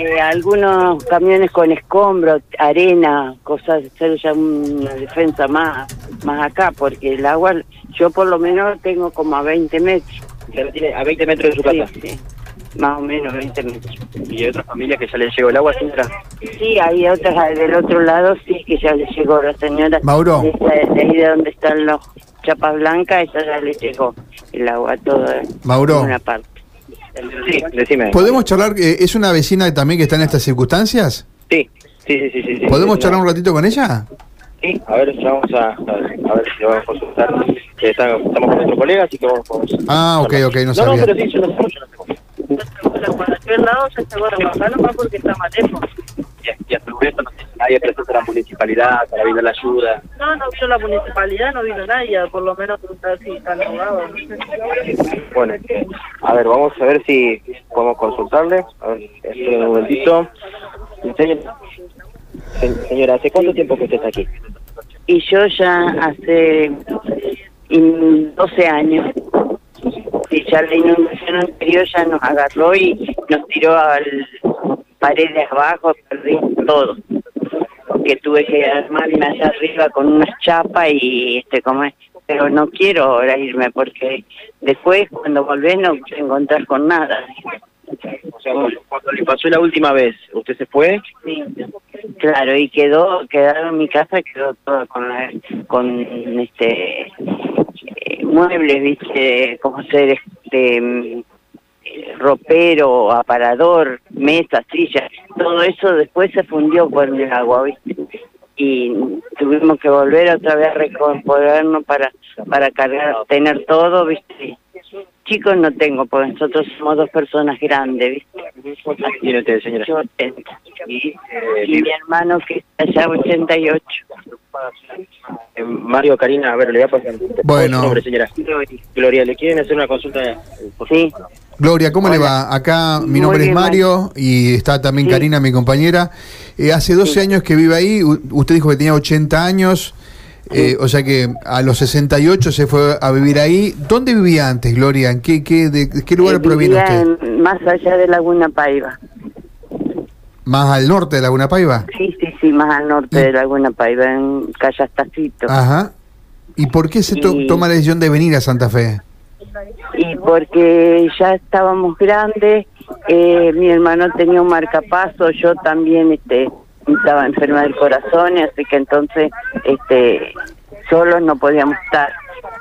eh, algunos camiones con escombros, arena, cosas, hacer ya una defensa más, más acá, porque el agua, yo por lo menos tengo como a 20 metros. ¿Usted lo tiene a 20 metros de su casa? Sí, sí, más o menos 20 metros. ¿Y hay otras familias que ya les llegó el agua, señora? Sí, hay otras del otro lado, sí, que ya le llegó la señora. Mauro. De, esa- de ahí de donde están los chapas blancas, esa ya le llegó el agua toda. Mauro. en Una parte. Sí, decime. ¿Podemos charlar? eh, ¿Es una vecina también que está en estas circunstancias? Sí, sí, sí, sí. ¿Podemos Sí, charlar un ratito con ella? Sí, a ver, ya vamos a, a ver, si vamos a consultar. Que está- estamos con nuestro colega, así que vamos, vamos Ah, ok, ok, no No, sabía. no, pero sí, yo no sé, yo no sé. Para aquel lado se está bueno, más porque está más lejos. Y, y hasta el momento no sé si nadie presenta a la municipalidad para brindar la ayuda. No, no vino la municipalidad, no vino nadie, por lo menos preguntar si están sé. Bueno, a ver, vamos a ver si podemos consultarle. A ver, esperen un momentito. Señora, se- señora, ¿hace cuánto tiempo que usted está aquí? Y yo ya hace mm, 12 años, y ya la inundación anterior ya nos agarró y nos tiró al paredes abajo, perdí todo. Que tuve que armarme allá arriba con unas chapas y este como es. Pero no quiero ahora irme porque después cuando volvés no te encontrás con nada. O sea, cuando le pasó la última vez, ¿usted se fue? Sí, claro, y quedó, quedaron mi casa quedó toda con la- con este eh, muebles, viste, como ser este ropero, aparador, mesa, silla, todo eso después se fundió por el agua, viste, y tuvimos que volver otra vez a recomponernos para para cargar, tener todo, viste. Chicos no tengo, porque nosotros somos dos personas grandes, viste. ¿Qué tiene usted, señora? Yo 80. Y, eh, Y mi hermano que está allá 88. eh, Mario, Karina, a ver, le voy a pasar. ¿Cuál es Bueno. nombre, señora? Gloria, ¿le quieren hacer una consulta? por Sí, Gloria, ¿cómo le va? Acá mi nombre es Mario y está también Sí. Karina, mi compañera. Eh, hace 12 años que vive ahí, U- usted dijo que tenía 80 años, eh, o sea que a los 68 se fue a vivir ahí. ¿Dónde vivía antes, Gloria? ¿En qué, qué, de, qué lugar eh, proviene usted? en- más allá de Laguna Paiva. ¿Más al norte de Laguna Paiva? Sí, sí, sí, más al norte de Laguna Paiva, en Callastacito. Ajá. ¿Y por qué se to- Y- toma la decisión de venir a Santa Fe? Porque ya estábamos grandes, eh, mi hermano tenía un marcapaso, yo también este estaba enferma del corazón, así que entonces este solos no podíamos estar.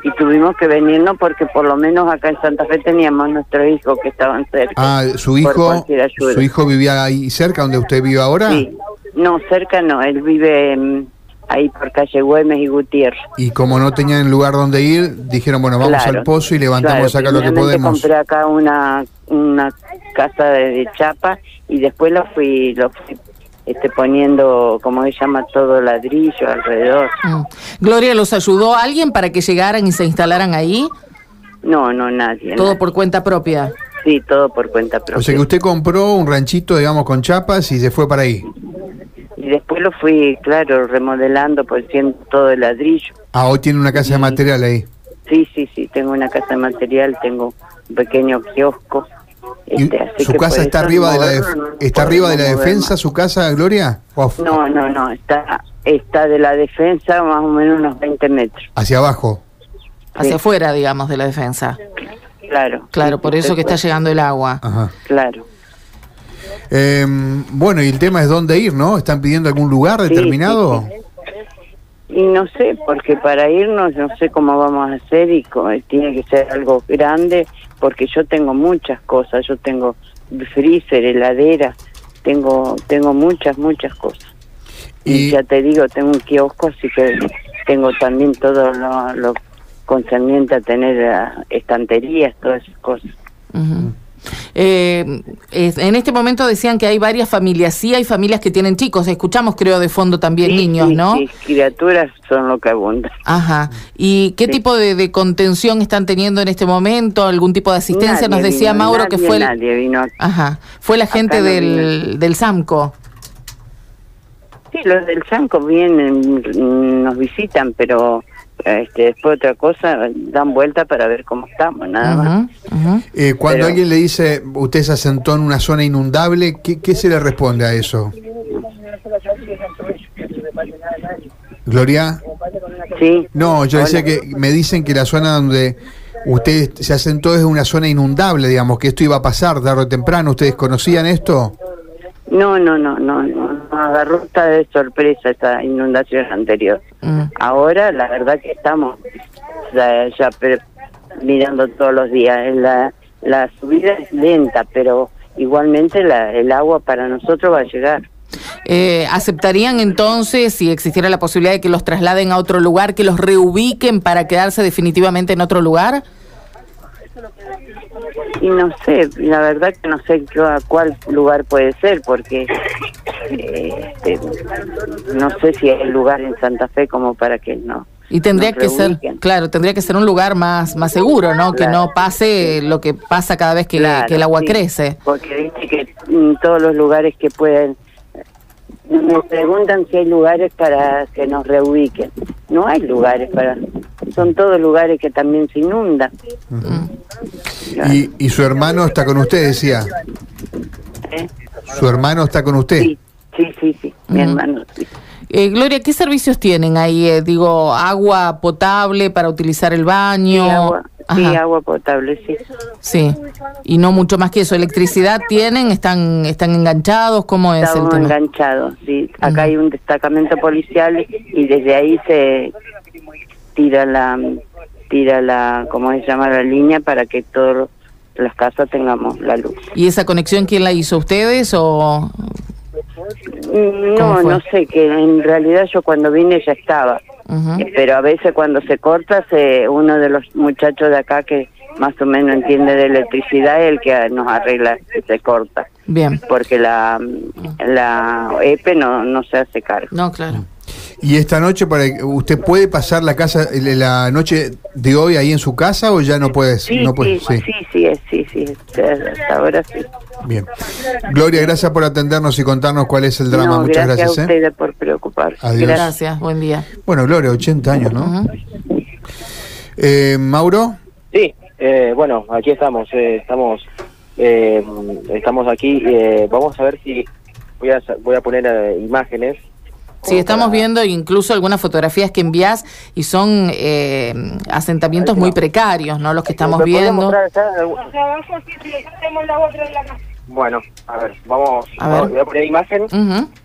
Y tuvimos que venirnos porque por lo menos acá en Santa Fe teníamos nuestros hijos que estaban cerca. Ah, su hijo, su hijo vivía ahí cerca donde usted vive ahora. Sí. No, cerca no, él vive mm, ahí por calle Güemes y Gutiérrez. Y como no tenían lugar donde ir, dijeron, bueno, vamos Claro, al pozo y levantamos claro, acá lo que podemos. compré acá una, una casa de, de chapa y después lo fui, lo fui este, poniendo, como se llama, todo ladrillo alrededor. Mm. Gloria, ¿los ayudó alguien para que llegaran y se instalaran ahí? No, no, nadie. Todo nadie. por cuenta propia. Sí, todo por cuenta propia. O sea que usted compró un ranchito, digamos, con chapas y se fue para ahí. Después lo fui, claro, remodelando, poniendo todo de ladrillo. Ah, hoy tiene una casa de material ahí. Sí, sí, sí, tengo una casa de material, tengo un pequeño kiosco. ¿Y este, así su que casa por está arriba de la def- no está arriba de la defensa más. su casa, Gloria? ¿O af- No, no, no, está, está de la defensa más o menos unos 20 metros. hacia abajo. Hacia Sí. afuera, digamos, de la defensa. Claro. Claro, Sí, por eso que está llegando el agua. Ajá. Claro. Eh, bueno, y el tema es dónde ir, ¿no? ¿Están pidiendo algún lugar Sí, determinado? sí, Y no sé, porque para irnos no sé cómo vamos a hacer y co- tiene que ser algo grande, porque yo tengo muchas cosas, yo tengo freezer, heladera, tengo tengo muchas, muchas cosas. Y, Y- ya te digo, tengo un kiosco, así que tengo también todo lo, lo concerniente a tener eh, estanterías, todas esas cosas. Ujú. Eh, en este momento decían que hay varias familias, sí hay familias que tienen chicos, escuchamos creo de fondo también Sí, niños, sí, ¿no? sí, criaturas son lo que abundan. Ajá. ¿Y qué Sí. tipo de, de contención están teniendo en este momento? ¿Algún tipo de asistencia? Nos Nadie decía vino, Mauro que fue el, Nadie vino. Ajá. Fue la gente no del, del SAMCO. Sí, los del Sanco vienen, mm, nos visitan, pero este, después otra cosa, dan vuelta para ver cómo estamos, nada más. Eh, cuando Pero- alguien le dice, usted se asentó en una zona inundable, ¿qué, qué se le responde a eso? Gloria. Sí. No, yo decía Hola. que me dicen que la zona donde usted se asentó es una zona inundable, digamos, que esto iba a pasar tarde o temprano. ¿Ustedes conocían esto? No, no, no, no, no, agarró esta de sorpresa esa inundación anterior. Mm. Ahora, la verdad que estamos ya, ya pre- mirando todos los días. La, la subida es lenta, pero igualmente la, el agua para nosotros va a llegar. Eh, ¿Aceptarían entonces, si existiera la posibilidad de que los trasladen a otro lugar, que los reubiquen para quedarse definitivamente en otro lugar? Y no sé, la verdad que no sé a cuál lugar puede ser, porque eh, este, no sé si hay lugar en Santa Fe como para que no. Y tendría que ser, claro, tendría que ser un lugar más, más seguro, ¿no? Que no pase lo que pasa cada vez que, Claro, que el agua sí, crece. Porque viste que en todos los lugares que pueden, nos preguntan si hay lugares para que nos reubiquen. No hay lugares para, son todos lugares que también se inundan. Y, y su hermano está con usted, decía. ¿eh? Su hermano está con usted. Sí, sí, sí, sí, mi hermano. sí. Eh, Gloria, ¿qué servicios tienen ahí? Eh, digo, agua potable para utilizar el baño. Sí, agua, sí, agua potable, sí. sí. Y no mucho más que eso. ¿Electricidad tienen? ¿Están, están enganchados? ¿Cómo es el tema? enganchados, sí. Acá hay un destacamento policial y desde ahí se tira la, tira la, ¿cómo se llama? La línea para que todas las casas tengamos la luz. ¿Y esa conexión quién la hizo? ¿Ustedes o...? Mm, ¿Cómo No, no sé, que en realidad yo cuando vine ya estaba. Pero a veces cuando se corta, se, uno de los muchachos de acá que más o menos entiende de electricidad es el que nos arregla si se corta. Bien. Porque la, la EPE no, no se hace cargo. No, claro. ¿Y esta noche, para usted puede pasar la casa, la noche de hoy ahí en su casa o ya no puede? Sí, no puede? sí, sí, sí, sí, sí, sí, hasta ahora sí. Bien. Gloria, gracias por atendernos y contarnos cuál es el drama. No, Muchas gracias, gracias. a ¿eh? por preocuparse. Adiós. Gracias. Buen día. Bueno, Gloria, 80 años, ¿no? Eh, Mauro. Sí, eh, bueno, aquí estamos, eh, estamos, eh, estamos aquí. eh, vamos a ver si voy a voy a poner eh, imágenes. Sí, estamos para- viendo incluso algunas fotografías que envías y son eh, asentamientos muy precarios, ¿no? Los que estamos ¿Me podría viendo. Bueno, a ver, vamos, A ver. voy a poner imagen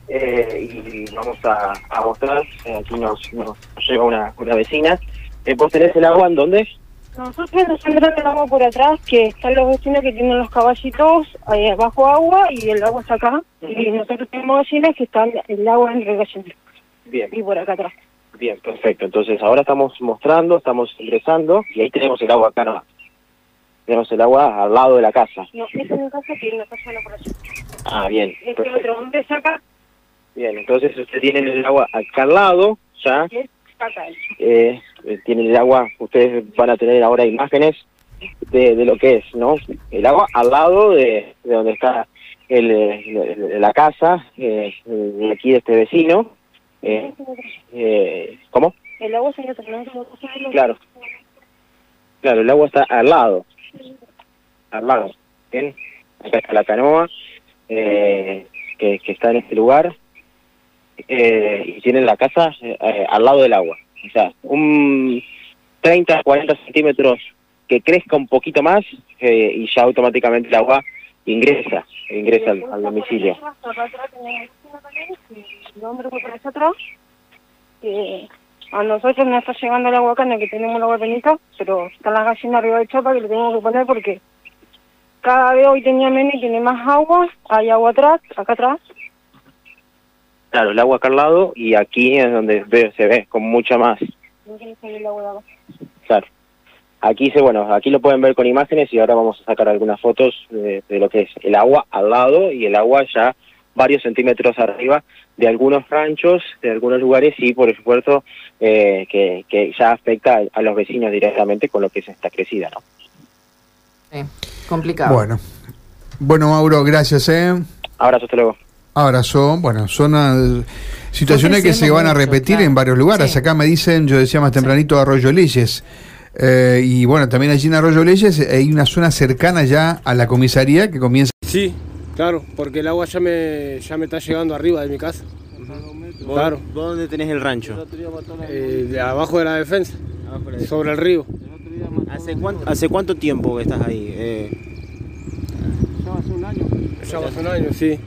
eh, y vamos a, a mostrar. eh, aquí nos, nos lleva una, una vecina. Eh, ¿Vos tenés el agua en dónde? Nosotros nos entramos el agua por atrás, que están los vecinos que tienen los caballitos ahí abajo agua y el agua está acá. Y nosotros tenemos vecinas que están el agua en regación Bien, y por acá atrás. bien, perfecto. Entonces ahora estamos mostrando, estamos ingresando y ahí tenemos el agua acá nomás. Tenemos el agua al lado de la casa. No, esa es una casa que una casa la operación. Ah, bien, Este perfecto. otro, ¿dónde saca? Bien, entonces ustedes tienen el agua acá al lado, ya. Que es acá. eh, eh, tienen el agua, ustedes van a tener ahora imágenes de, de lo que es, ¿no? El agua al lado de, de donde está el, eh, el- la casa eh, de aquí de este vecino. Eh, eh, ¿Cómo? El agua se le terminó como cosa de los- Claro. Claro, el agua está al lado. Al lado. ¿Bien? Acá está la canoa eh, que, que está en este lugar. Eh, y tienen la casa eh, eh, al lado del agua. Sea, un 30, 40 centímetros que crezca un poquito más eh, y ya automáticamente el agua ingresa, ingresa al, domicilio. A nosotros no está llegando el agua no que tenemos el agua penita, pero están las gallinas arriba de chapa que le tenemos que poner porque cada vez hoy tenía menos y tiene más agua, hay agua atrás, acá atrás. Claro, el agua acá al lado y aquí es donde ve- se ve con mucha más No el agua. Claro. Aquí se, bueno, aquí lo pueden ver con imágenes y ahora vamos a sacar algunas fotos de, de lo que es el agua al lado y el agua ya varios centímetros arriba de algunos ranchos, de algunos lugares y por supuesto eh, que, que ya afecta a, a los vecinos directamente con lo que es esta crecida, ¿no? Sí, complicado. Bueno. Bueno, Mauro, gracias, ¿eh? Abrazo, hasta luego. Abrazo. Bueno, zona Situaciones que se van a repetir claro. en varios lugares. Sí. Acá me dicen, yo decía más tempranito, Arroyo Leyes. Eh, y bueno, también allí en Arroyo Leyes hay una zona cercana ya a la comisaría que comienza. Sí, claro, porque el agua ya me, ya me está llegando arriba de mi casa. Claro, ¿Vos dónde tenés el rancho? eh, de abajo de la defensa, sobre el río. ¿Hace cuánto, ¿Hace cuánto tiempo que estás ahí? Eh, Ya ser un año. Ya ser un año, sí.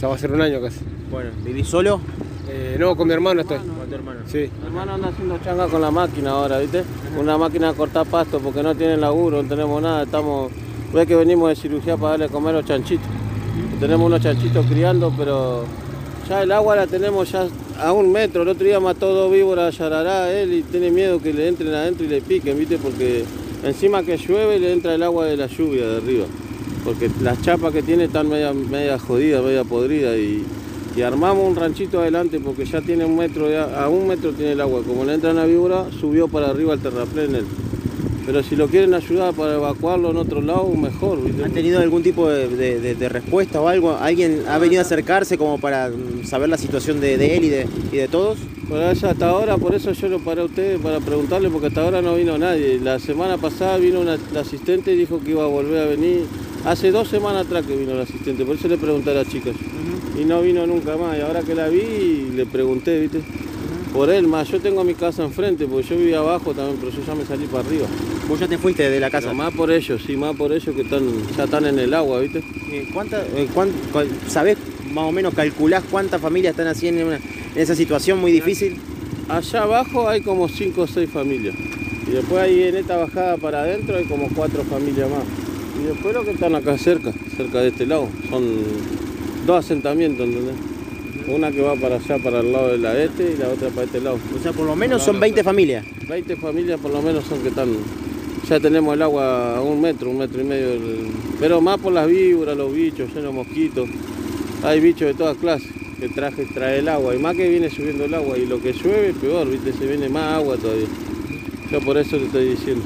Ya va a ser un año casi. bueno, ¿vivís solo? Eh, no, con mi hermano estoy. Con tu hermano. Sí. Mi hermano anda haciendo changa con la máquina ahora, ¿viste? Una máquina de cortar pasto porque no tienen laburo, no tenemos nada, estamos... Ves que venimos de cirugía para darle a comer a los chanchitos. Tenemos unos chanchitos criando, pero ya el agua la tenemos ya a un metro. El otro día mató dos víboras yarará él y tiene miedo que le entren adentro y le piquen, ¿viste? Porque encima que llueve le entra el agua de la lluvia de arriba. Porque las chapas que tiene están media, media jodidas, media podridas y, y armamos un ranchito adelante porque ya tiene un metro, de a un metro tiene el agua. Como le entra la víbora, subió para arriba el terraplén él. Pero si lo quieren ayudar para evacuarlo en otro lado, mejor. ¿Han tenido algún tipo de, de- de- de respuesta o algo? ¿Alguien ha venido a acercarse como para mm, saber la situación de, de él y de, y de todos? Por hasta ahora, por eso yo lo paré a ustedes para preguntarle, porque hasta ahora no vino nadie. La semana pasada vino una, la asistente y dijo que iba a volver a venir. Hace dos semanas atrás que vino la asistente, por eso le pregunté a las chicas. Y no vino nunca más. Y ahora que la vi, le pregunté, ¿viste? Por él, más yo tengo mi casa enfrente, porque yo vivía abajo también, pero yo ya me salí para arriba. Vos ya te fuiste de la casa. Pero más por ellos, sí, más por ellos que están, ya están en el agua, ¿viste? Eh, ¿cuánta- eh, cuán- cuál- ¿Sabés más o menos, calculás cuántas familias están así en, una- en esa situación muy difícil? Allá abajo hay como 5 o 6 familias. Y después ahí en esta bajada para adentro hay como 4 familias más. Y después los que están acá cerca, cerca de este lado, son dos asentamientos, ¿entendés? Una que va para allá, para el lado de la este y la otra para este lado. O sea, por lo menos son 20 familias. 20 familias por lo menos son que están. Ya tenemos el agua a un metro, un metro y medio. del- Pero más por las víboras, los bichos, llenos de mosquitos. Hay bichos de todas clases que traje, trae el agua. Y más que viene subiendo el agua. Y lo que llueve, peor, ¿viste? Se viene más agua todavía. Yo por eso te estoy diciendo.